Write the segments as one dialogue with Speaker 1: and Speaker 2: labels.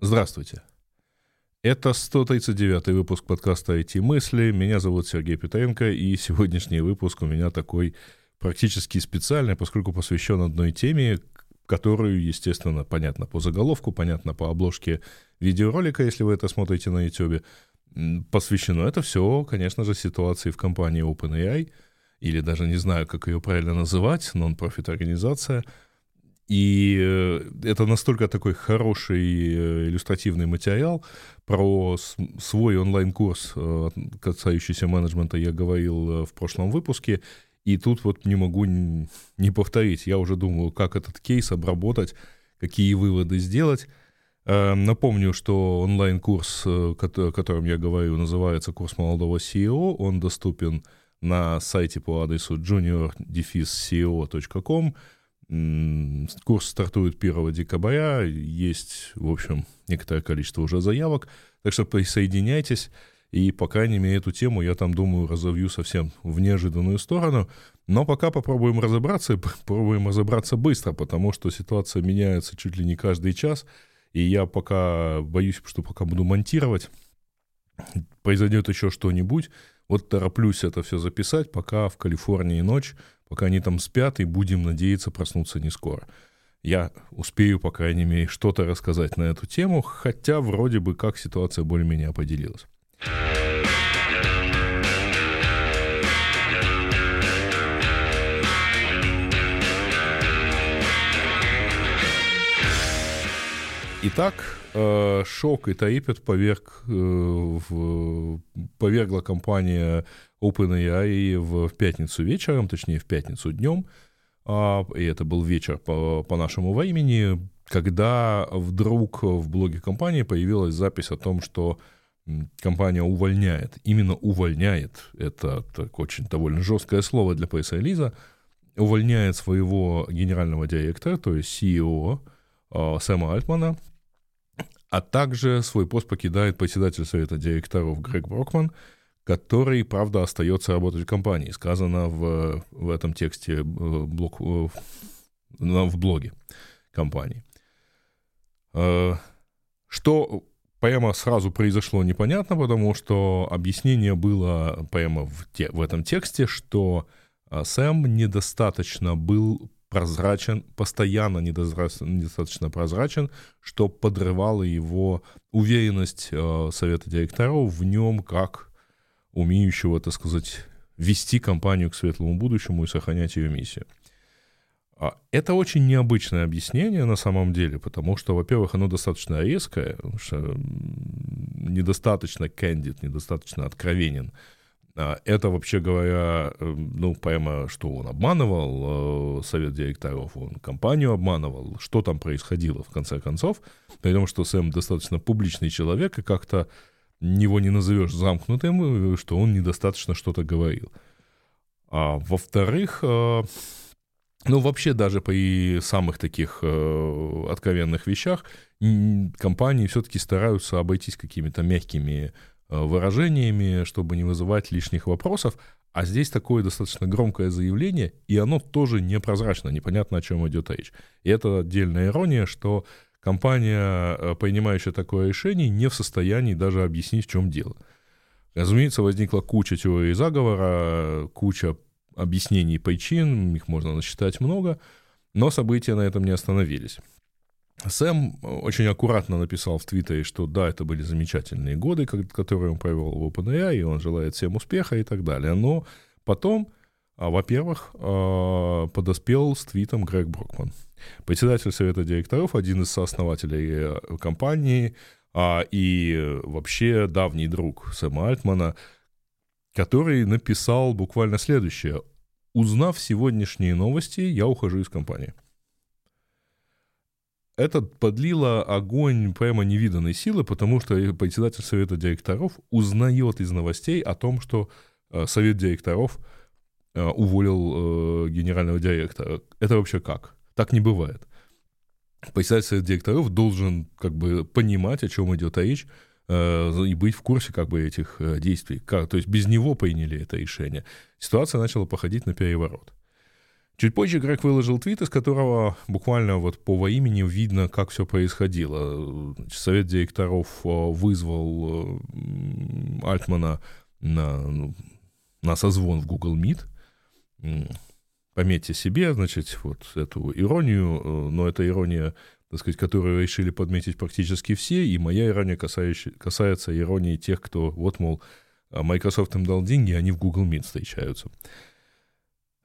Speaker 1: Здравствуйте. Это 139 выпуск подкаста «IT-мысли». Меня зовут Сергей Петренко, и сегодняшний выпуск у меня такой практически специальный, поскольку посвящен одной теме, которую, естественно, понятно по заголовку, понятно по обложке видеоролика, если вы это смотрите на YouTube. Посвящено это все, конечно же, ситуации в компании OpenAI, или даже не знаю, как ее правильно называть, нон-профит организация — и э, это настолько такой хороший э, иллюстративный материал. Про свой онлайн-курс, э, касающийся менеджмента, я говорил в прошлом выпуске. И тут вот не могу не повторить. Я уже думаю, как этот кейс обработать, какие выводы сделать. Напомню, что онлайн-курс, о котором я говорю, называется «Курс молодого CEO». Он доступен на сайте по адресу junior-ceo.com. Курс стартует 1 декабря, есть, в общем, некоторое количество уже заявок, так что присоединяйтесь, и, по крайней мере, эту тему я там, думаю, разовью совсем в неожиданную сторону, но пока попробуем разобраться, и попробуем разобраться быстро, потому что ситуация меняется чуть ли не каждый час, и я пока боюсь, что пока буду монтировать, произойдет еще что-нибудь, вот тороплюсь это все записать, пока в Калифорнии ночь, пока они там спят, и будем надеяться проснуться не скоро. Я успею, по крайней мере, что-то рассказать на эту тему, хотя вроде бы как ситуация более-менее определилась. Итак, шок и трепет поверг, э, в, повергла компания OpenAI в пятницу вечером, точнее в пятницу днем, а, и это был вечер по, по нашему времени, когда вдруг в блоге компании появилась запись о том, что компания увольняет, именно увольняет, это так, очень довольно жесткое слово для пресс-релиза, увольняет своего генерального директора, то есть CEO а, Сэма Альтмана, а также свой пост покидает председатель совета директоров Грег Брокман, который, правда, остается работать в компании. Сказано в, в этом тексте э, блог, э, в блоге компании. Э, что прямо сразу произошло непонятно, потому что объяснение было прямо в, те, в этом тексте, что Сэм недостаточно был прозрачен, постоянно недостаточно прозрачен, что подрывало его уверенность совета директоров в нем как умеющего, так сказать, вести компанию к светлому будущему и сохранять ее миссию. А это очень необычное объяснение на самом деле, потому что, во-первых, оно достаточно резкое, что недостаточно candid, недостаточно откровенен. А это, вообще говоря, э, ну, прямо, что он обманывал э, совет директоров, он компанию обманывал, что там происходило, в конце концов, при том, что Сэм достаточно публичный человек, и как-то его не назовешь замкнутым, что он недостаточно что-то говорил. А во-вторых, э, ну, вообще даже при самых таких э, откровенных вещах компании все-таки стараются обойтись какими-то мягкими э, выражениями, чтобы не вызывать лишних вопросов. А здесь такое достаточно громкое заявление, и оно тоже непрозрачно, непонятно, о чем идет речь. И это отдельная ирония, что компания, э, принимающая такое решение, не в состоянии даже объяснить, в чем дело. Разумеется, возникла куча теорий заговора, куча объяснений причин, их можно насчитать много, но события на этом не остановились. Сэм очень аккуратно написал в Твиттере, что да, это были замечательные годы, которые он провел в OpenAI, и он желает всем успеха и так далее. Но потом, а, во-первых, а, подоспел с твитом Грег Брокман – Председатель совета директоров, один из сооснователей э, компании а, и вообще давний друг Сэма Альтмана, который написал буквально следующее. «Узнав сегодняшние новости, я ухожу из компании». Это подлило огонь прямо невиданной силы, потому что председатель совета директоров узнает из новостей о том, что э, совет директоров э, уволил генерального директора. Это вообще как? Так не бывает. Председатель директоров должен как бы понимать, о чем идет речь, э, и быть в курсе как бы этих э, действий. То есть без него приняли это решение. Ситуация начала походить на переворот. Чуть позже Грег выложил твит, из которого буквально вот по имени видно, как все происходило. Совет директоров э, вызвал э, Альтмана на, ну, на созвон в Google Meet. Пометьте себе, значит, вот эту иронию, э, но это ирония, так сказать, которую решили подметить практически все, и моя ирония касается, касается иронии тех, кто, вот, мол, Microsoft им дал деньги, они в Google Meet встречаются.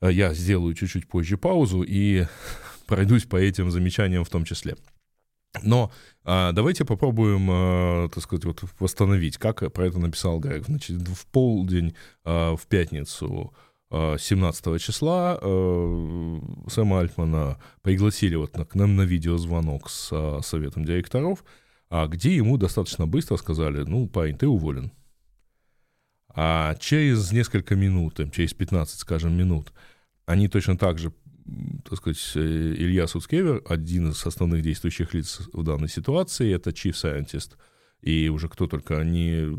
Speaker 1: Э, я сделаю чуть-чуть позже паузу и пройдусь по этим замечаниям в том числе. Но а, давайте попробуем, а, так сказать, вот восстановить, как про это написал Грег. Значит, в полдень а, в пятницу 17 числа э, Сэма Альтмана пригласили вот к нам на видеозвонок с а, советом директоров, а где ему достаточно быстро сказали, ну, парень, ты уволен. А через несколько минут, через 15, скажем, минут, они точно так же, так сказать, э, Илья Суцкевер, один из основных действующих лиц в данной ситуации, это chief scientist, и уже кто только не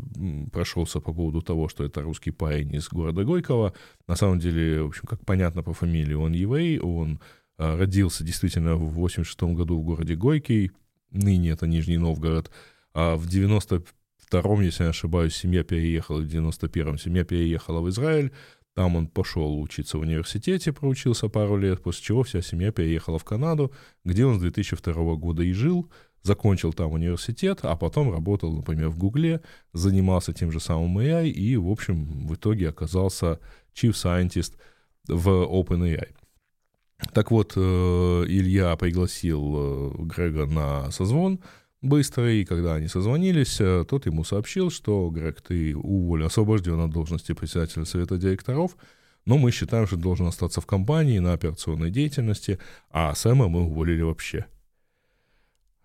Speaker 1: прошелся по поводу того, что это русский парень из города Горького. На самом деле, в общем, как понятно по фамилии, он еврей, он а, родился действительно в 86 году в городе Горький, ныне это Нижний Новгород, а в 92-м, если я не ошибаюсь, семья переехала, в 91-м семья переехала в Израиль, там он пошел учиться в университете, проучился пару лет, после чего вся семья переехала в Канаду, где он с 2002 года и жил, закончил там университет, а потом работал, например, в Гугле, занимался тем же самым AI и, в общем, в итоге оказался chief scientist в OpenAI. Так вот, э, Илья пригласил э, Грега на созвон, быстро, и когда они созвонились, э, тот ему сообщил, что, Грег, ты уволен, освобожден от должности председателя совета директоров, но мы считаем, что должен остаться в компании на операционной деятельности, а Сэма мы уволили вообще.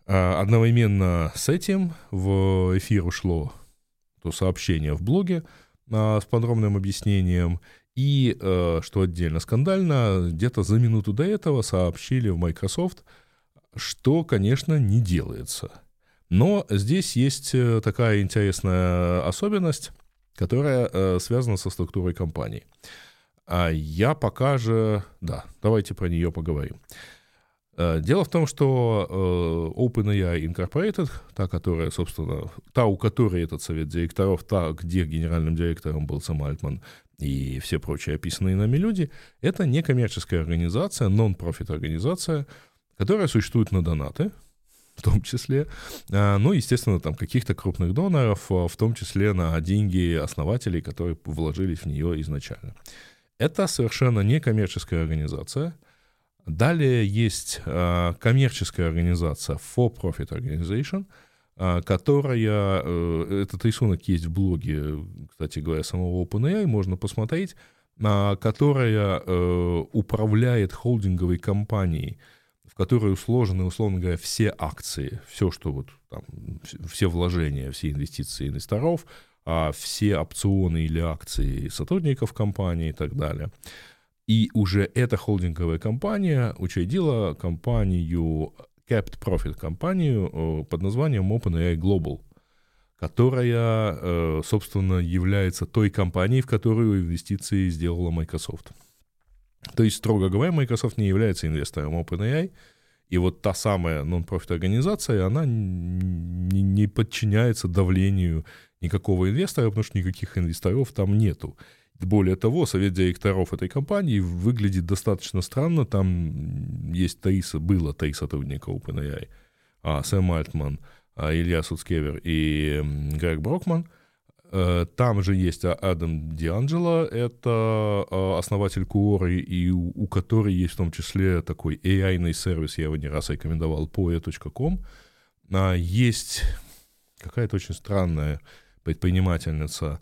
Speaker 1: А одновременно с этим в эфир ушло то сообщение в блоге а, с подробным объяснением, и, э, что отдельно скандально, где-то за минуту до этого сообщили в Microsoft, что, конечно, не делается – но здесь есть э, такая интересная особенность, которая э, связана со структурой компании. А я пока же... Да, давайте про нее поговорим. Э, дело в том, что OpenAI Incorporated, та, которая, собственно, та, у которой этот совет директоров, та, где генеральным директором был Сэм Альтман и все прочие описанные нами люди, это некоммерческая организация, нон-профит организация, которая существует на донаты, в том числе, а, ну, естественно, там каких-то крупных доноров, а, в том числе на деньги основателей, которые вложились в нее изначально. Это совершенно не коммерческая организация. Далее есть а, коммерческая организация For Profit Organization, которая, э, этот рисунок есть в блоге, кстати говоря, самого OpenAI, можно посмотреть, которая э, управляет холдинговой компанией, которую сложены, условно говоря, все акции, все, что вот там, все вложения, все инвестиции инвесторов, а все опционы или акции сотрудников компании и так далее. И уже эта холдинговая компания учредила компанию, capped profit компанию э, под названием OpenAI Global, которая, э, собственно, является той компанией, в которую инвестиции сделала Microsoft. То есть, строго говоря, Microsoft не является инвестором OpenAI, и вот та самая нон-профит организация, она не, подчиняется давлению никакого инвестора, потому что никаких инвесторов там нету. Более того, совет директоров этой компании выглядит достаточно странно. Там есть три, было три сотрудника OpenAI. А, Сэм Альтман, а, Илья Суцкевер и Грег Брокман – там же есть а, Адам Дианджело, это а, основатель Куоры, и у, у которой есть в том числе такой AI-ный сервис, я его не раз рекомендовал, poe.com. А, есть какая-то очень странная предпринимательница,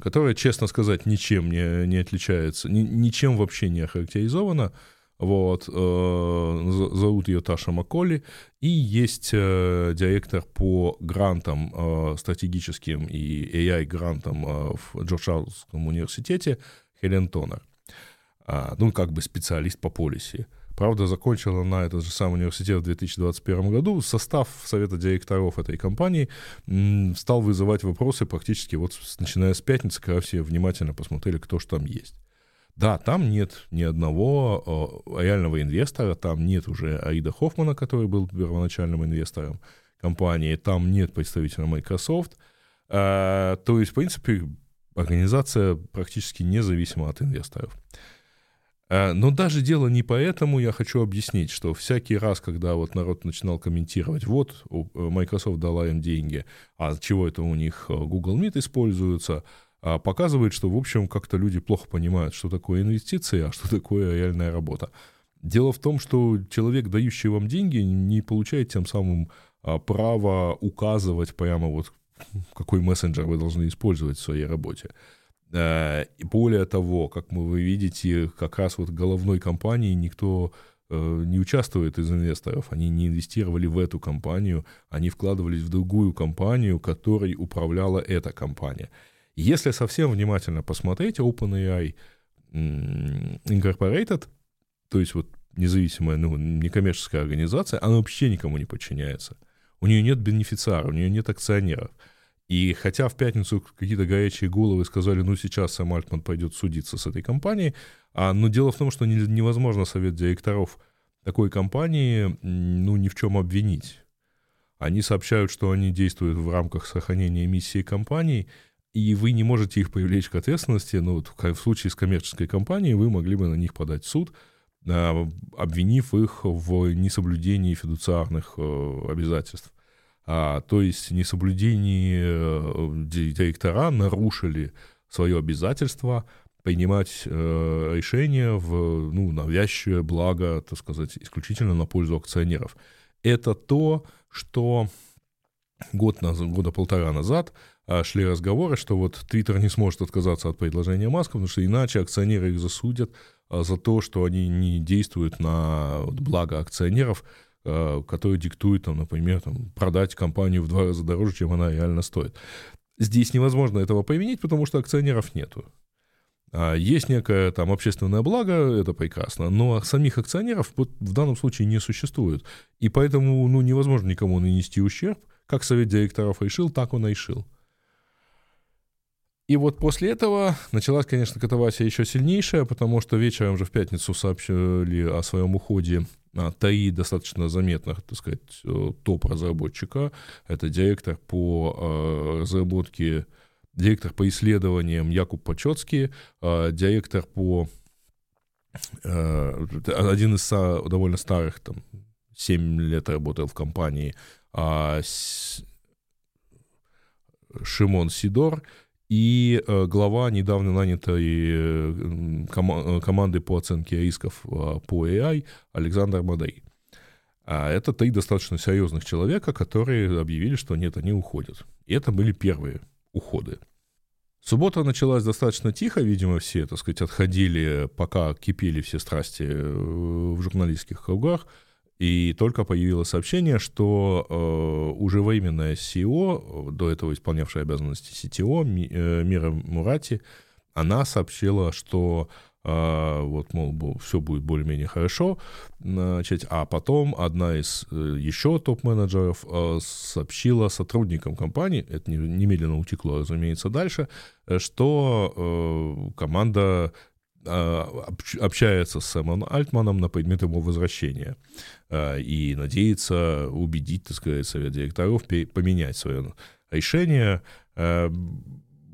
Speaker 1: которая, честно сказать, ничем не, не отличается, ни, ничем вообще не охарактеризована, вот, э, зовут ее Таша Маколи, и есть э, директор по грантам э, стратегическим и AI-грантам в Джорджаунском университете Хелен Тонер. А, ну, как бы специалист по полиси. Правда, закончила на этот же самый университет в 2021 году. Состав совета директоров этой компании стал вызывать вопросы практически вот начиная с пятницы, когда все внимательно посмотрели, кто же там есть. Да, там нет ни одного э, реального инвестора, там нет уже Аида Хоффмана, который был первоначальным инвестором компании, там нет представителя Microsoft. Э, то есть, в принципе, организация практически независима от инвесторов. Э, но даже дело не поэтому, я хочу объяснить, что всякий раз, когда вот народ начинал комментировать, вот э, Microsoft дала им деньги, а чего это у них э, Google Meet используется, показывает, что, в общем, как-то люди плохо понимают, что такое инвестиции, а что такое реальная работа. Дело в том, что человек, дающий вам деньги, не получает тем самым а, право указывать прямо вот, какой мессенджер вы должны использовать в своей работе. Э, и более того, как вы видите, как раз вот головной компании никто э, не участвует из инвесторов, они не инвестировали в эту компанию, они вкладывались в другую компанию, которой управляла эта компания. Если совсем внимательно посмотреть, OpenAI Incorporated, то есть вот независимая, ну, некоммерческая организация, она вообще никому не подчиняется. У нее нет бенефициара, у нее нет акционеров. И хотя в пятницу какие-то горячие головы сказали, ну сейчас Сэм Альтман пойдет судиться с этой компанией, а, но дело в том, что не, невозможно совет директоров такой компании ну, ни в чем обвинить. Они сообщают, что они действуют в рамках сохранения миссии компании, и вы не можете их привлечь к ответственности, но вот в случае с коммерческой компанией вы могли бы на них подать в суд, а, обвинив их в несоблюдении фидуциарных э, обязательств. А, то есть несоблюдение э, директора нарушили свое обязательство принимать э, решения в ну, навязчивое благо, так сказать, исключительно на пользу акционеров. Это то, что год назад, года полтора назад а, шли разговоры, что вот Твиттер не сможет отказаться от предложения Маска, потому что иначе акционеры их засудят а, за то, что они не действуют на благо акционеров, Э, который диктует, там, например, там, продать компанию в два раза дороже, чем она реально стоит. Здесь невозможно этого применить, потому что акционеров нету. А есть некое там общественное благо, это прекрасно, но самих акционеров в данном случае не существует. И поэтому ну, невозможно никому нанести ущерб. Как совет директоров решил, так он и решил. И вот после этого началась, конечно, катавасия еще сильнейшая, потому что вечером же в пятницу сообщили о своем уходе а, три достаточно заметных, так сказать, э, топ-разработчика. Это директор по э, разработке, директор по исследованиям Якуб Почетский, э, директор по один из довольно старых, там, 7 лет работал в компании, а, Шимон Сидор, и э, глава недавно нанятой э, ком- команды по оценке рисков э, по AI Александр Мадей. А это три достаточно серьезных человека, которые объявили, что нет, они уходят. И это были первые уходы. Суббота началась достаточно тихо, видимо, все, так сказать, отходили, пока кипели все страсти в журналистских кругах. И только появилось сообщение, что э, уже временная CEO, до этого исполнявшая обязанности Ми, э, Мира Мурати, она сообщила, что э, вот, мол, все будет более-менее хорошо, значит, а потом одна из э, еще топ-менеджеров э, сообщила сотрудникам компании, это немедленно утекло, разумеется, дальше, что э, команда а, общается с Сэмом Альтманом на предмет его возвращения а, и надеется убедить, так сказать, совет директоров поменять свое решение.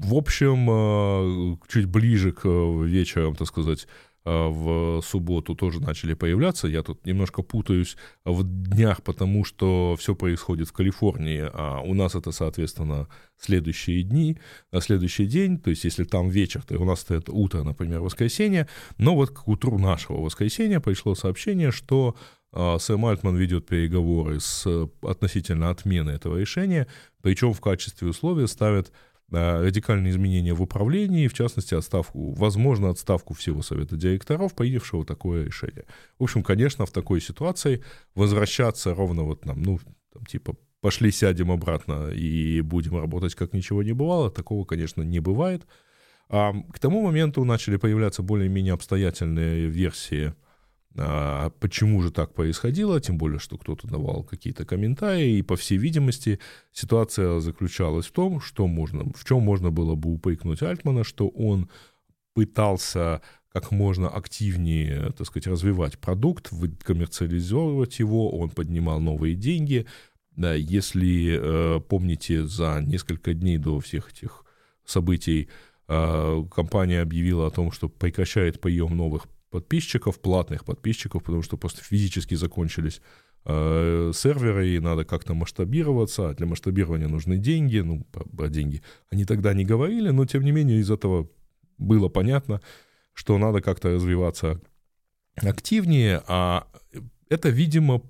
Speaker 1: В общем, чуть ближе к вечерам, так сказать, а, в субботу тоже начали появляться. Я тут немножко путаюсь в днях, потому что все происходит в Калифорнии, а у нас это, соответственно, следующие дни, следующий день, то есть если там вечер, то у нас это утро, например, воскресенье, но вот к утру нашего воскресенья пришло сообщение, что Сэм Альтман ведет переговоры с относительно отмены этого решения, причем в качестве условия ставят радикальные изменения в управлении, в частности, отставку, возможно, отставку всего совета директоров, принявшего такое решение. В общем, конечно, в такой ситуации возвращаться ровно вот нам, ну, там, типа, пошли сядем обратно и будем работать, как ничего не бывало, такого, конечно, не бывает. А к тому моменту начали появляться более-менее обстоятельные версии а почему же так происходило, тем более, что кто-то давал какие-то комментарии, и, по всей видимости, ситуация заключалась в том, что можно, в чем можно было бы упрекнуть Альтмана, что он пытался как можно активнее, так сказать, развивать продукт, коммерциализовывать его, он поднимал новые деньги. Если э, помните, за несколько дней до всех этих событий э, компания объявила о том, что прекращает прием новых подписчиков, платных подписчиков, потому что просто физически закончились э, серверы, и надо как-то масштабироваться, для масштабирования нужны деньги, ну, про деньги они тогда не говорили, но, тем не менее, из этого было понятно, что надо как-то развиваться активнее, а это, видимо,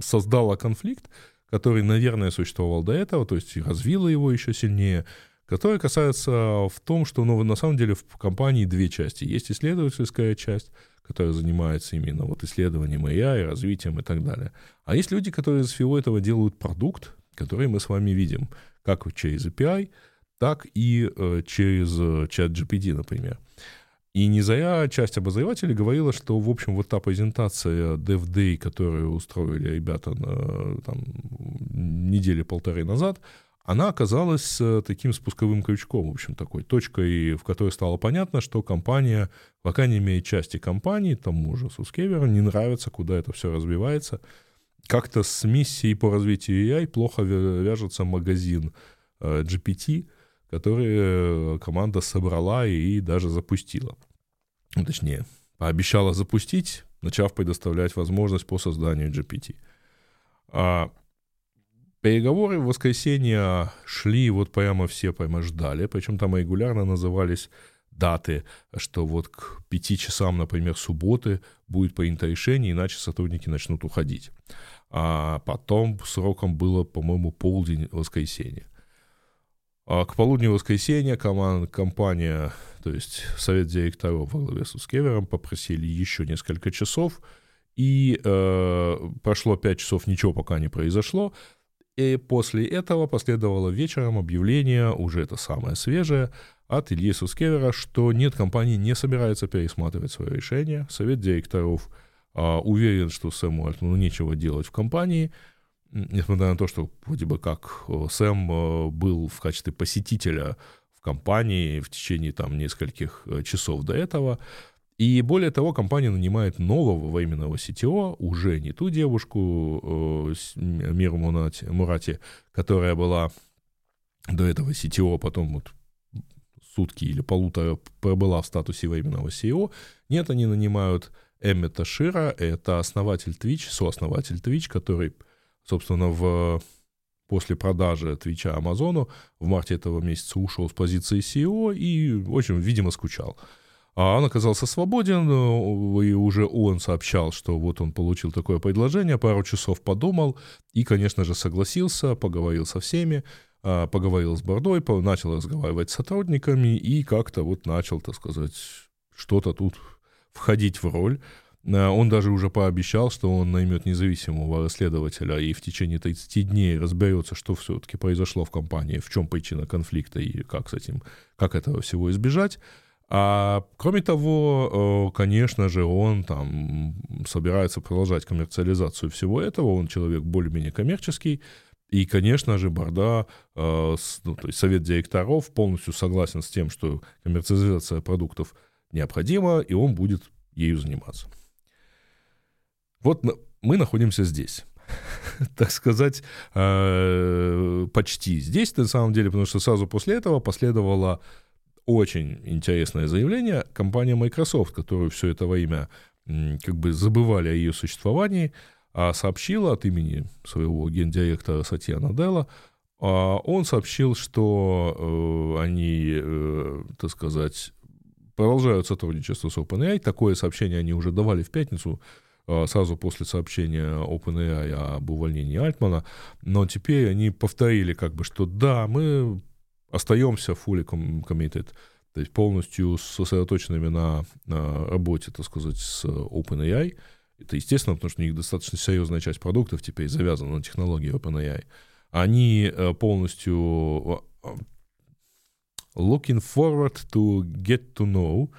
Speaker 1: создало конфликт, который, наверное, существовал до этого, то есть развило его еще сильнее, который касается в том, что ну, на самом деле в компании две части. Есть исследовательская часть, которая занимается именно вот исследованием AI, развитием и так далее. А есть люди, которые из всего этого делают продукт, который мы с вами видим, как через API, так и э, через э, чат GPT, например. И не зря часть обозревателей говорила, что, в общем, вот та презентация Dev Day, которую устроили ребята на, там, недели полторы назад, она оказалась э, таким спусковым крючком, в общем, такой точкой, в которой стало понятно, что компания, по крайней мере, части компании, тому же Сускеверу, не нравится, куда это все развивается. Как-то с миссией по развитию AI плохо вяжется магазин э, GPT — которые э, команда собрала и даже запустила. Ну, точнее, пообещала запустить, начав предоставлять возможность по созданию GPT. А переговоры в воскресенье шли вот прямо все прямо ждали, причем там регулярно назывались даты, что вот к пяти часам, например, субботы будет принято решение, иначе сотрудники начнут уходить. А потом сроком было, по-моему, полдень воскресенья. А к полудню воскресенья команда, компания, то есть совет директоров во главе с Ускевером попросили еще несколько часов, и э, прошло 5 часов, ничего пока не произошло, и после этого последовало вечером объявление, уже это самое свежее, от Ильи Сускевера, что нет, компания не собирается пересматривать свое решение. Совет директоров э, уверен, что Сэму Альтману нечего делать в компании, несмотря на то, что вроде бы как э, Сэм э, был в качестве посетителя в компании в течение там нескольких э, часов до этого. И более того, компания нанимает нового временного CTO, уже не ту девушку, Миру Мурати, которая была до этого CTO, потом вот сутки или полутора пробыла в статусе временного CEO. Нет, они нанимают Эммета Шира, это основатель Twitch, сооснователь Twitch, который собственно, в, после продажи Твича Амазону в марте этого месяца ушел с позиции CEO и очень, видимо, скучал. А он оказался свободен, э, и уже он сообщал, что вот он получил такое предложение, пару часов подумал и, конечно же, согласился, поговорил со всеми, а, поговорил с Бордой, начал разговаривать с сотрудниками и как-то вот начал, так сказать, что-то тут входить в роль. Э, он даже уже пообещал, что он наймет независимого расследователя и в течение 30 дней разберется, что все-таки произошло в компании, в чем причина конфликта и как с этим, как этого всего избежать. А кроме того, э, конечно же, он там собирается продолжать коммерциализацию всего этого. Он человек более-менее коммерческий. И, конечно же, Борда, э, ну, то есть совет директоров полностью согласен с тем, что коммерциализация продуктов необходима, и он будет ею заниматься. Вот мы находимся здесь так сказать, э, почти здесь, на самом деле, потому что сразу после этого последовало очень интересное заявление компания Microsoft, которую все это во имя как бы забывали о ее существовании, а сообщила от имени своего гендиректора Сатья Наделла, а он сообщил, что э, они, э, так сказать, продолжают сотрудничество с OpenAI. Такое сообщение они уже давали в пятницу, Э, сразу после сообщения OpenAI об увольнении Альтмана, но теперь они повторили как бы, что да, мы остаемся fully committed, то есть полностью сосредоточенными на, на работе, так сказать, с OpenAI. Это естественно, потому что у них достаточно серьезная часть продуктов теперь завязана на технологии OpenAI. Они э, полностью э, looking forward to get to know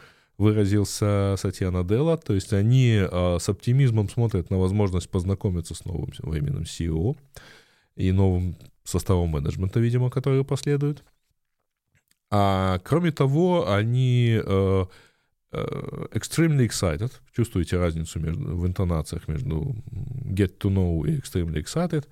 Speaker 1: выразился Сатьяна Делла, то есть они а, с оптимизмом смотрят на возможность познакомиться с новым временным CEO и новым составом менеджмента, видимо, который последует. А кроме того, они э, extremely excited. Чувствуете разницу между, в интонациях между get to know и extremely excited.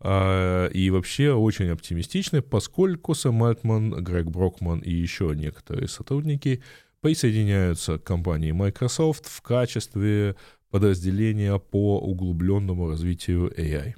Speaker 1: Uh, и вообще очень оптимистичны, поскольку Сэм Альтман, Грег Брокман и еще некоторые сотрудники присоединяются к компании Microsoft в качестве подразделения по углубленному развитию AI.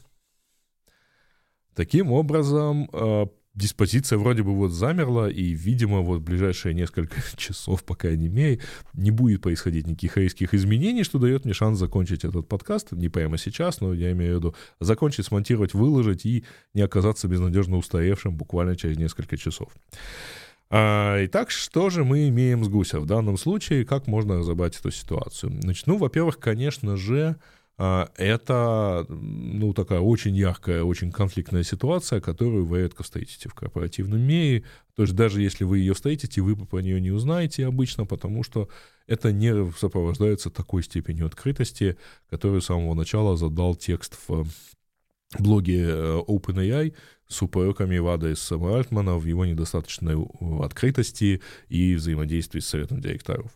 Speaker 1: Таким образом, а, диспозиция вроде бы вот замерла, и, видимо, вот ближайшие несколько часов, по крайней мере, не будет происходить никаких резких изменений, что дает мне шанс закончить этот подкаст, не прямо сейчас, но я имею в виду закончить, смонтировать, выложить и не оказаться безнадежно устаревшим буквально через несколько часов. А, итак, что же мы имеем с гуся в данном случае, как можно разобрать эту ситуацию? Значит, ну, во-первых, конечно же, это, ну, такая очень яркая, очень конфликтная ситуация, которую вы редко встретите в корпоративном мире. То есть даже если вы ее встретите, вы про нее не узнаете обычно, потому что это не сопровождается такой степенью открытости, которую с самого начала задал текст в блоге э, OpenAI с упреками в адрес Сэма Альтмана в его недостаточной открытости и взаимодействии с советом директоров.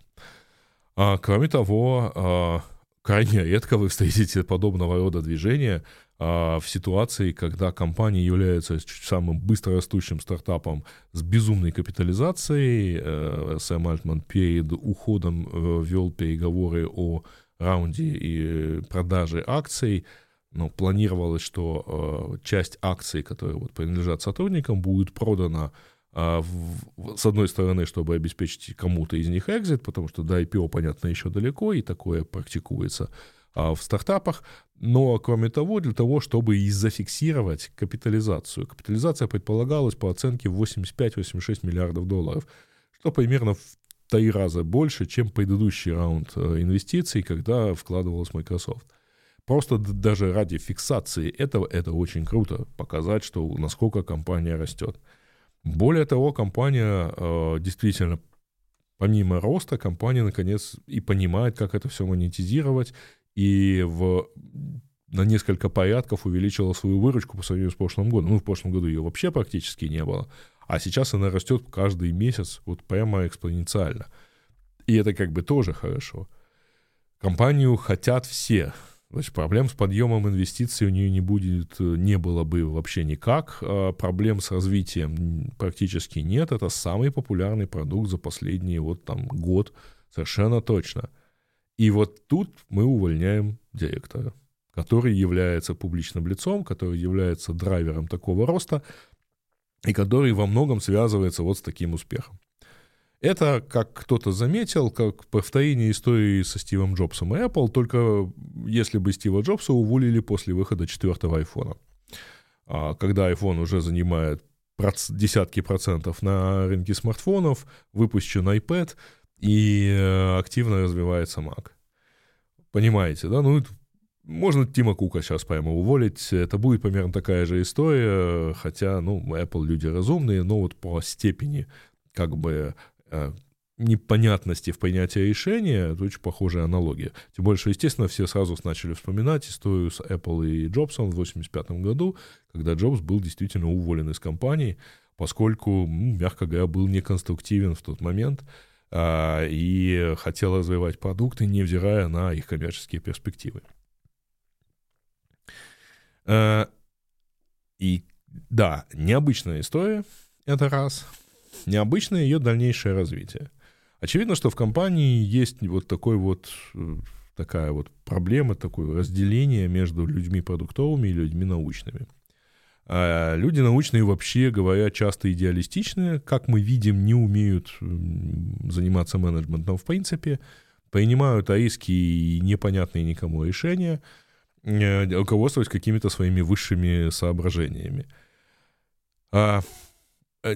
Speaker 1: А, кроме того, а, крайне редко вы встретите подобного рода движения а, в ситуации, когда компания является самым быстрорастущим стартапом с безумной капитализацией. А, Сэм Альтман перед уходом а, вел переговоры о раунде и продаже акций – ну, планировалось, что э, часть акций, которые вот принадлежат сотрудникам, будет продана э, с одной стороны, чтобы обеспечить кому-то из них экзит, потому что до IPO, понятно, еще далеко, и такое практикуется э, в стартапах, но, кроме того, для того, чтобы и зафиксировать капитализацию. Капитализация предполагалась по оценке 85-86 миллиардов долларов, что примерно в три раза больше, чем предыдущий раунд э, инвестиций, когда вкладывалась Microsoft. Просто даже ради фиксации этого это очень круто, показать, что насколько компания растет. Более того, компания э, действительно, помимо роста, компания наконец и понимает, как это все монетизировать, и в, на несколько порядков увеличила свою выручку по сравнению с прошлым годом. Ну, в прошлом году ее вообще практически не было, а сейчас она растет каждый месяц вот прямо экспоненциально. И это как бы тоже хорошо. Компанию хотят все, есть проблем с подъемом инвестиций у нее не будет, э, не было бы вообще никак. А проблем с развитием практически нет. Это самый популярный продукт за последний вот там год, совершенно точно. И вот тут мы увольняем директора, который является публичным лицом, который является драйвером такого роста, и который во многом связывается вот с таким успехом. Это, как кто-то заметил, как повторение истории со Стивом Джобсом и Apple, только если бы Стива Джобса уволили после выхода четвертого айфона. А когда iPhone уже занимает десятки процентов на рынке смартфонов, выпущен iPad и э, активно развивается Mac. Понимаете, да? Ну, можно Тима Кука сейчас прямо уволить, это будет примерно такая же история, хотя, ну, Apple люди разумные, но вот по степени как бы непонятности в принятии решения, это очень похожая аналогия. Тем больше, естественно, все сразу начали вспоминать историю с Apple и Джобсом в 1985 году, когда Джобс был действительно уволен из компании, поскольку, мягко говоря, был неконструктивен в тот момент а, и хотел развивать продукты, невзирая на их коммерческие перспективы. А, и да, необычная история, это раз — необычное ее дальнейшее развитие. Очевидно, что в компании есть вот такой вот э, такая вот проблема, такое разделение между людьми продуктовыми и людьми научными. А люди научные вообще говоря часто идеалистичные, как мы видим, не умеют заниматься менеджментом в принципе, принимают риски и непонятные никому решения, э, руководствуясь какими-то своими высшими соображениями. А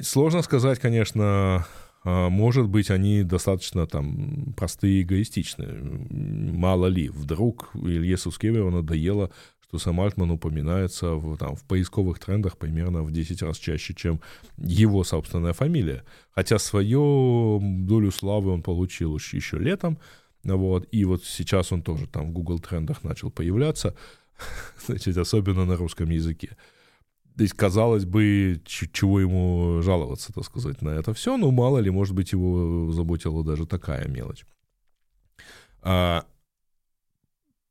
Speaker 1: сложно сказать, конечно, а, может быть, они достаточно там простые и эгоистичные. Мало ли, вдруг Илье Сускеверу надоело, что сам Альтман упоминается в, там, в поисковых трендах примерно в 10 раз чаще, чем его собственная фамилия. Хотя свою долю славы он получил еще летом, вот, и вот сейчас он тоже там в Google трендах начал появляться, значит, особенно на русском языке. То есть, казалось бы, чего ему жаловаться, так сказать, на это все, но мало ли, может быть, его заботила даже такая мелочь. А,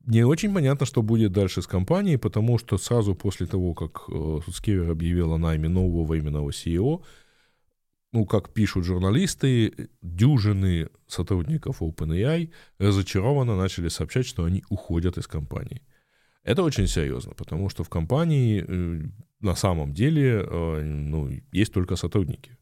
Speaker 1: не очень понятно, что будет дальше с компанией, потому что сразу после того, как э, Суцкевер объявил о найме нового временного CEO, ну, как пишут журналисты, дюжины сотрудников OpenAI разочарованно начали сообщать, что они уходят из компании. Это очень серьезно, потому что в компании э, на самом деле э, ну, есть только сотрудники.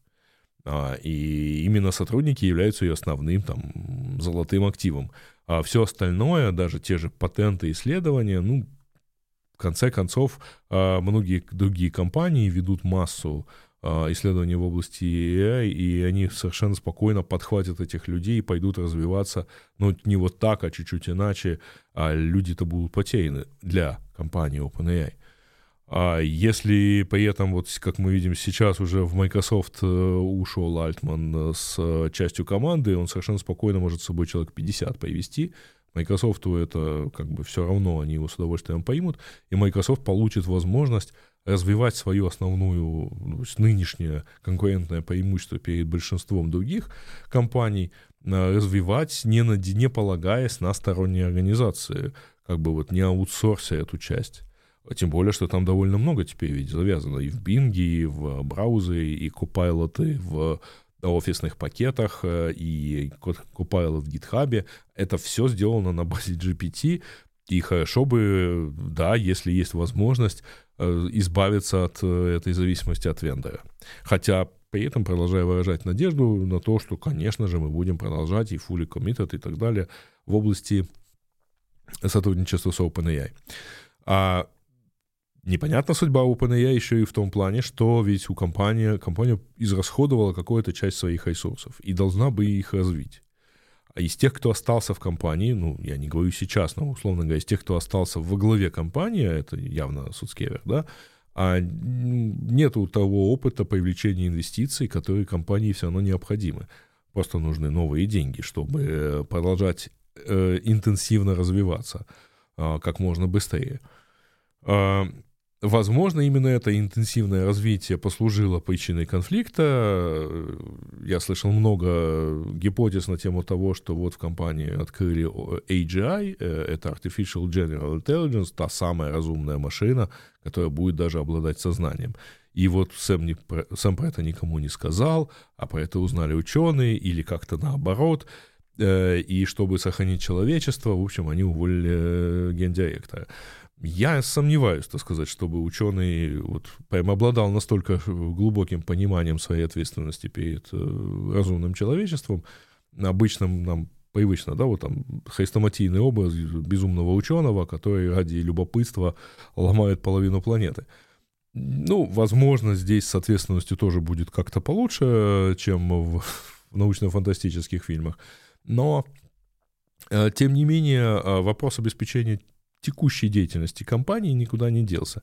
Speaker 1: А, и именно сотрудники являются ее основным там, золотым активом. А все остальное, даже те же патенты, исследования, ну, в конце концов, а, многие другие компании ведут массу а, исследований в области AI, и они совершенно спокойно подхватят этих людей и пойдут развиваться, ну, не вот так, а чуть-чуть иначе, а люди-то будут потеряны для компании OpenAI. А если при этом, вот как мы видим сейчас, уже в Microsoft э, ушел Альтман с э, частью команды, он совершенно спокойно может с собой человек 50 повести. Microsoft это как бы все равно, они его с удовольствием поймут, и Microsoft получит возможность развивать свою основную, ну, нынешнее конкурентное преимущество перед большинством других компаний, э, развивать, не, не полагаясь на сторонние организации, как бы вот не аутсорся эту часть. Тем более, что там довольно много теперь ведь завязано и в Bing, и в браузере, и Copilot, и в офисных пакетах, э, и Copilot в GitHub. Это все сделано на базе GPT, и хорошо бы, да, если есть возможность, э, избавиться от э, этой зависимости от вендора. Хотя при этом продолжаю выражать надежду на то, что, конечно же, мы будем продолжать и fully committed и так далее в области сотрудничества с OpenAI. А Непонятна судьба OpenAI еще и в том плане, что ведь у компании, компания израсходовала какую-то часть своих ресурсов и должна бы их развить. А из тех, кто остался в компании, ну, я не говорю сейчас, но, условно говоря, из тех, кто остался во главе компании, а это явно Суцкевер, да, а нету того опыта привлечения инвестиций, которые компании все равно необходимы. Просто нужны новые деньги, чтобы э, продолжать э, интенсивно развиваться э, как можно быстрее. Возможно, именно это интенсивное развитие послужило причиной конфликта. Я слышал много гипотез на тему того, что вот в компании открыли AGI, э, это Artificial General Intelligence, та самая разумная машина, которая будет даже обладать сознанием. И вот Сэм, не, Сэм про это никому не сказал, а про это узнали ученые или как-то наоборот. Э, и чтобы сохранить человечество, в общем, они уволили э, гендиректора. Я сомневаюсь, так сказать, чтобы ученый вот, прям обладал настолько глубоким пониманием своей ответственности перед э, разумным человечеством, обычным нам привычно, да, вот там хрестоматийный образ безумного ученого, который ради любопытства ломает половину планеты. Ну, возможно, здесь с ответственностью тоже будет как-то получше, чем в, в научно-фантастических фильмах. Но, э, тем не менее, э, вопрос обеспечения текущей деятельности компании никуда не делся.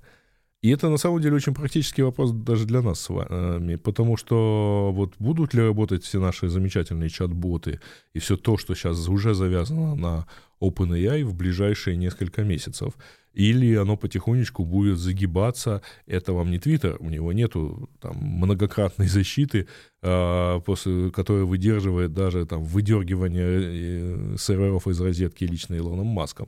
Speaker 1: И это на самом деле очень практический вопрос даже для нас с вами, потому что вот будут ли работать все наши замечательные чат-боты и все то, что сейчас уже завязано на OpenAI в ближайшие несколько месяцев, или оно потихонечку будет загибаться, это вам не Twitter, у него нету там многократной защиты, э, после, которая выдерживает даже там выдергивание э, серверов из розетки лично Илоном Маском.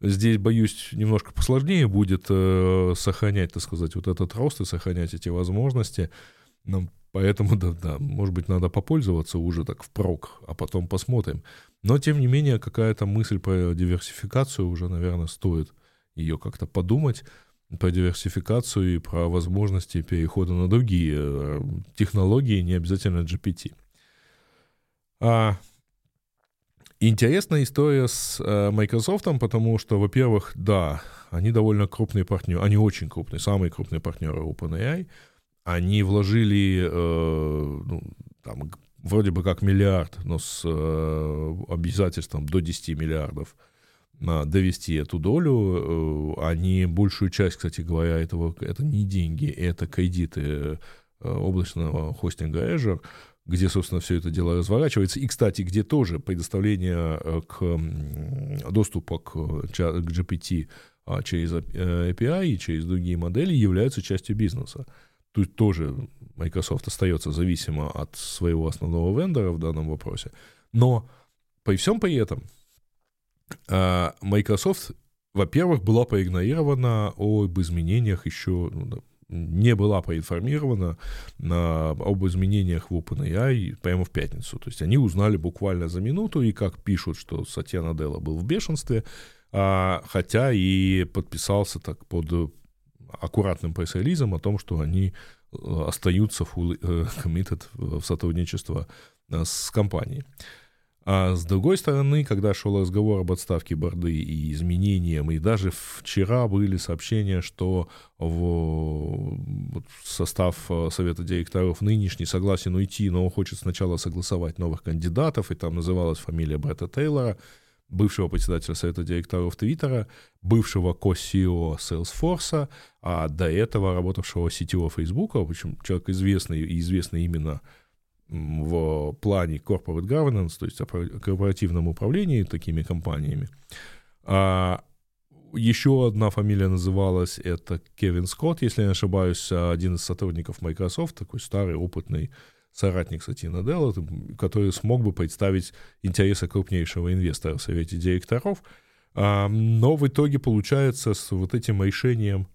Speaker 1: Здесь, боюсь, немножко посложнее будет э, сохранять, так сказать, вот этот рост и сохранять эти возможности. Но поэтому, да, да, может быть, надо попользоваться уже так впрок, а потом посмотрим. Но, тем не менее, какая-то мысль про диверсификацию уже, наверное, стоит ее как-то подумать про диверсификацию и про возможности перехода на другие э, технологии, не обязательно GPT. А, Интересная история с э, Microsoft, потому что, во-первых, да, они довольно крупные партнеры, они очень крупные, самые крупные партнеры OpenAI. Они вложили, э, ну, там, вроде бы как миллиард, но с э, обязательством до 10 миллиардов на довести эту долю. Э, они большую часть, кстати говоря, этого, это не деньги, это кредиты э, облачного хостинга Azure, где, собственно, все это дело разворачивается. И, кстати, где тоже предоставление э, к доступа к, к GPT а, через API и через другие модели являются частью бизнеса. Тут тоже Microsoft остается зависима от своего основного вендора в данном вопросе. Но при всем при этом А Microsoft, во-первых, была проигнорирована об изменениях еще, ну, не была проинформирована на, об изменениях в OpenAI прямо в пятницу. То есть они узнали буквально за минуту, и как пишут, что Сатья Наделла был в бешенстве, а, хотя и подписался так под аккуратным пресс-релизом о том, что они э, остаются full э, committed в сотрудничество э, с компанией. А с другой стороны, когда шел разговор об отставке Борды и изменениям, и даже вчера были сообщения, что в состав совета директоров нынешний согласен уйти, но он хочет сначала согласовать новых кандидатов, и там называлась фамилия Бретта Тейлора, бывшего председателя совета директоров Твиттера, бывшего ко-CEO Salesforce, а до этого работавшего CTO Фейсбука, причем человек известный и известный именно в плане corporate governance, то есть о корпоративном управлении такими компаниями. А еще одна фамилия называлась, это Кевин Скотт, если я не ошибаюсь, один из сотрудников Microsoft, такой старый, опытный соратник Сатина Делла, который смог бы представить интересы крупнейшего инвестора в совете директоров. А, но в итоге получается с вот этим решением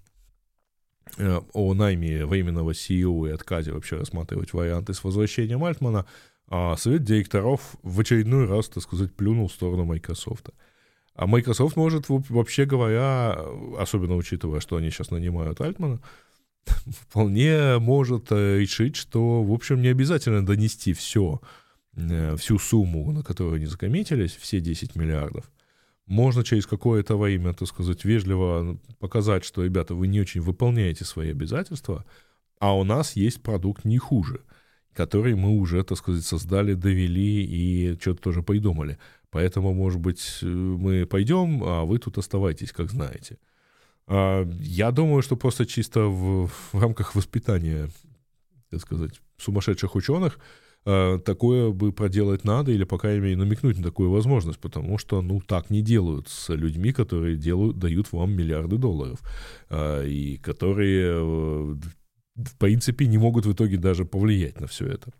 Speaker 1: о найме временного CEO и отказе вообще рассматривать варианты с возвращением Альтмана, а совет директоров в очередной раз, так сказать, плюнул в сторону Microsoft. А Microsoft может, вообще говоря, особенно учитывая, что они сейчас нанимают Альтмана, вполне может э, решить, что, в общем, не обязательно донести все, э, всю сумму, на которую они закоммитились, все 10 миллиардов, можно через какое-то время, так сказать, вежливо показать, что, ребята, вы не очень выполняете свои обязательства, а у нас есть продукт не хуже, который мы уже, так сказать, создали, довели и что-то тоже придумали. Поэтому, может быть, мы пойдем, а вы тут оставайтесь, как знаете. А, я думаю, что просто чисто в, в рамках воспитания, так сказать, сумасшедших ученых — Э, такое бы проделать надо, или, по крайней мере, намекнуть на такую возможность, потому что, ну, так не делают с людьми, которые делают, дают вам миллиарды долларов, э, и которые, э, в принципе, не могут в итоге даже повлиять на все это.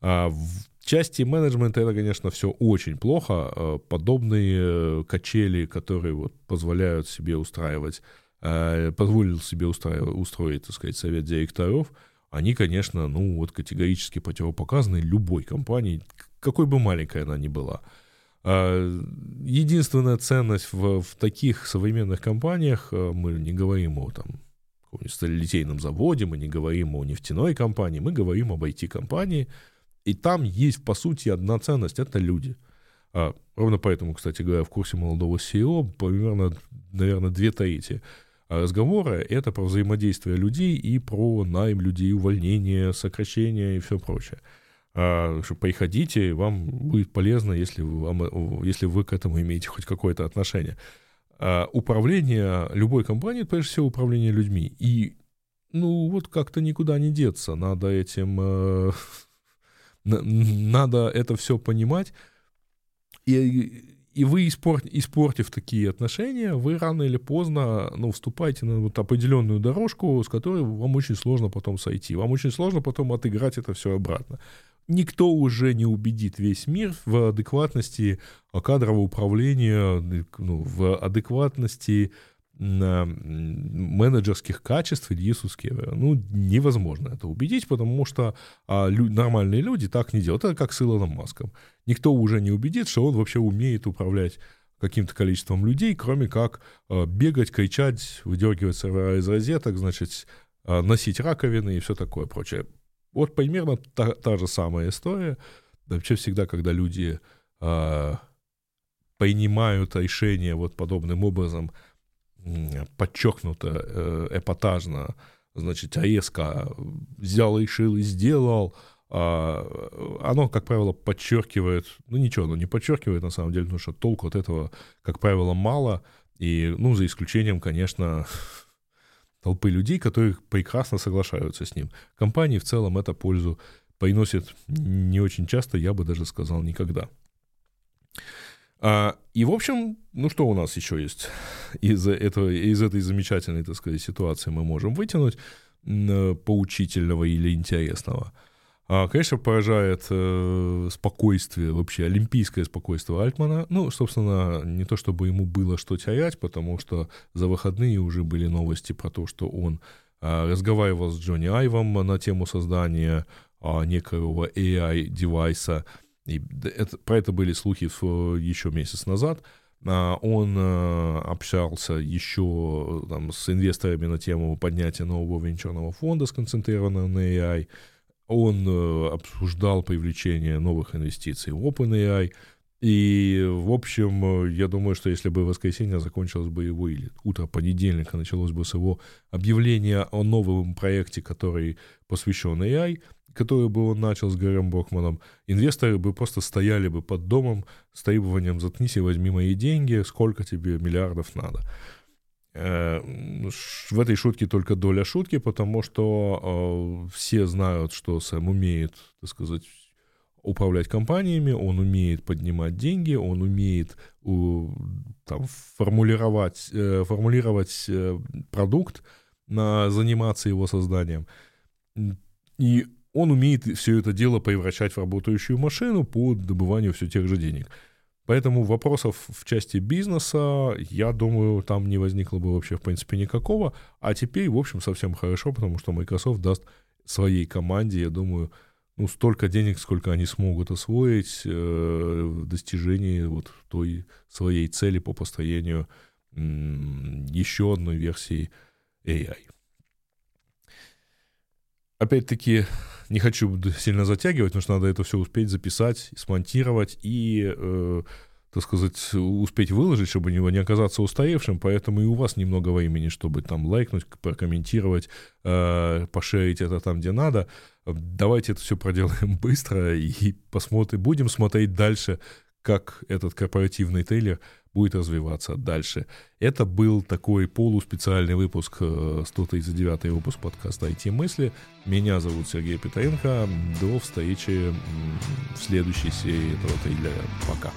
Speaker 1: А в части менеджмента это, конечно, все очень плохо. Подобные качели, которые вот позволяют себе устраивать, позволил себе устраивать, устроить, так сказать, совет директоров — они, конечно, ну вот категорически противопоказаны любой компании, какой бы маленькой она ни была. А, единственная ценность в, в таких современных компаниях, а, мы не говорим о там, каком-нибудь сталелитейном заводе, мы не говорим о нефтяной компании, мы говорим об IT-компании, и там есть, по сути, одна ценность — это люди. А, ровно поэтому, кстати говоря, в курсе молодого CEO примерно, наверное, две трети — а разговоры — это про взаимодействие людей и про найм людей, увольнение, сокращение и все прочее. А, приходите, вам будет полезно, если, вам, если вы к этому имеете хоть какое-то отношение. А управление любой компанией, прежде всего, управление людьми. И, ну, вот как-то никуда не деться. Надо этим... Э, надо это все понимать. И и вы, испорт, испортив такие отношения, вы рано или поздно ну, вступаете на вот определенную дорожку, с которой вам очень сложно потом сойти. Вам очень сложно потом отыграть это все обратно. Никто уже не убедит весь мир в адекватности кадрового управления, ну, в адекватности менеджерских качеств Ильи Сускевера. Ну, невозможно это убедить, потому что а, лю- нормальные люди так не делают. Это как с Илоном Маском. Никто уже не убедит, что он вообще умеет управлять каким-то количеством людей, кроме как а, бегать, кричать, выдергивать сервера из розеток, значит, а, носить раковины и все такое прочее. Вот примерно та, та же самая история. Вообще всегда, когда люди а, принимают решения вот подобным образом, подчеркнуто, э, эпатажно, значит, резко взял, решил и сделал, а, оно, как правило, подчеркивает, ну ничего, оно не подчеркивает на самом деле, потому что толку от этого, как правило, мало, и, ну, за исключением, конечно, толпы людей, которые прекрасно соглашаются с ним. Компании в целом это пользу приносит не очень часто, я бы даже сказал, никогда. А, и, в общем, ну что у нас еще есть из, этого, из этой замечательной, так сказать, ситуации мы можем вытянуть поучительного или интересного? А, конечно, поражает э, спокойствие, вообще олимпийское спокойствие Альтмана. Ну, собственно, не то чтобы ему было что терять, потому что за выходные уже были новости про то, что он э, разговаривал с Джонни Айвом на тему создания э, некоего AI-девайса. И это, про это были слухи в, еще месяц назад. А, он э, общался еще там, с инвесторами на тему поднятия нового венчурного фонда, сконцентрированного на AI. Он э, обсуждал привлечение новых инвестиций в OpenAI. И, в общем, э, я думаю, что если бы воскресенье закончилось бы его, или утро понедельника началось бы с его объявления о новом проекте, который посвящен AI, который бы он начал с Гэром Бокманом, инвесторы бы просто стояли бы под домом с требованием «заткнись и возьми мои деньги, сколько тебе миллиардов надо». Э, в этой шутке только доля шутки, потому что э, все знают, что Сэм умеет, так сказать, управлять компаниями, он умеет поднимать деньги, он умеет там, формулировать, э, формулировать продукт, на, заниматься его созданием. И он умеет все это дело превращать в работающую машину по добыванию все тех же денег. Поэтому вопросов в части бизнеса, я думаю, там не возникло бы вообще, в принципе, никакого. А теперь, в общем, совсем хорошо, потому что Microsoft даст своей команде, я думаю, ну, столько денег, сколько они смогут освоить э, в достижении вот той своей цели по построению э, еще одной версии AI. Опять-таки, не хочу сильно затягивать, потому что надо это все успеть записать, смонтировать и, э, так сказать, успеть выложить, чтобы не, не оказаться устаревшим, поэтому и у вас немного времени, чтобы там лайкнуть, прокомментировать, э, пошерить это там, где надо. Давайте это все проделаем быстро и посмотрим, будем смотреть дальше, как этот корпоративный трейлер будет развиваться дальше. Это был такой полуспециальный выпуск, 139 э, выпуск подкаста «IT-мысли». Меня зовут Сергей Петренко. До встречи в следующей серии этого трейлера. Пока.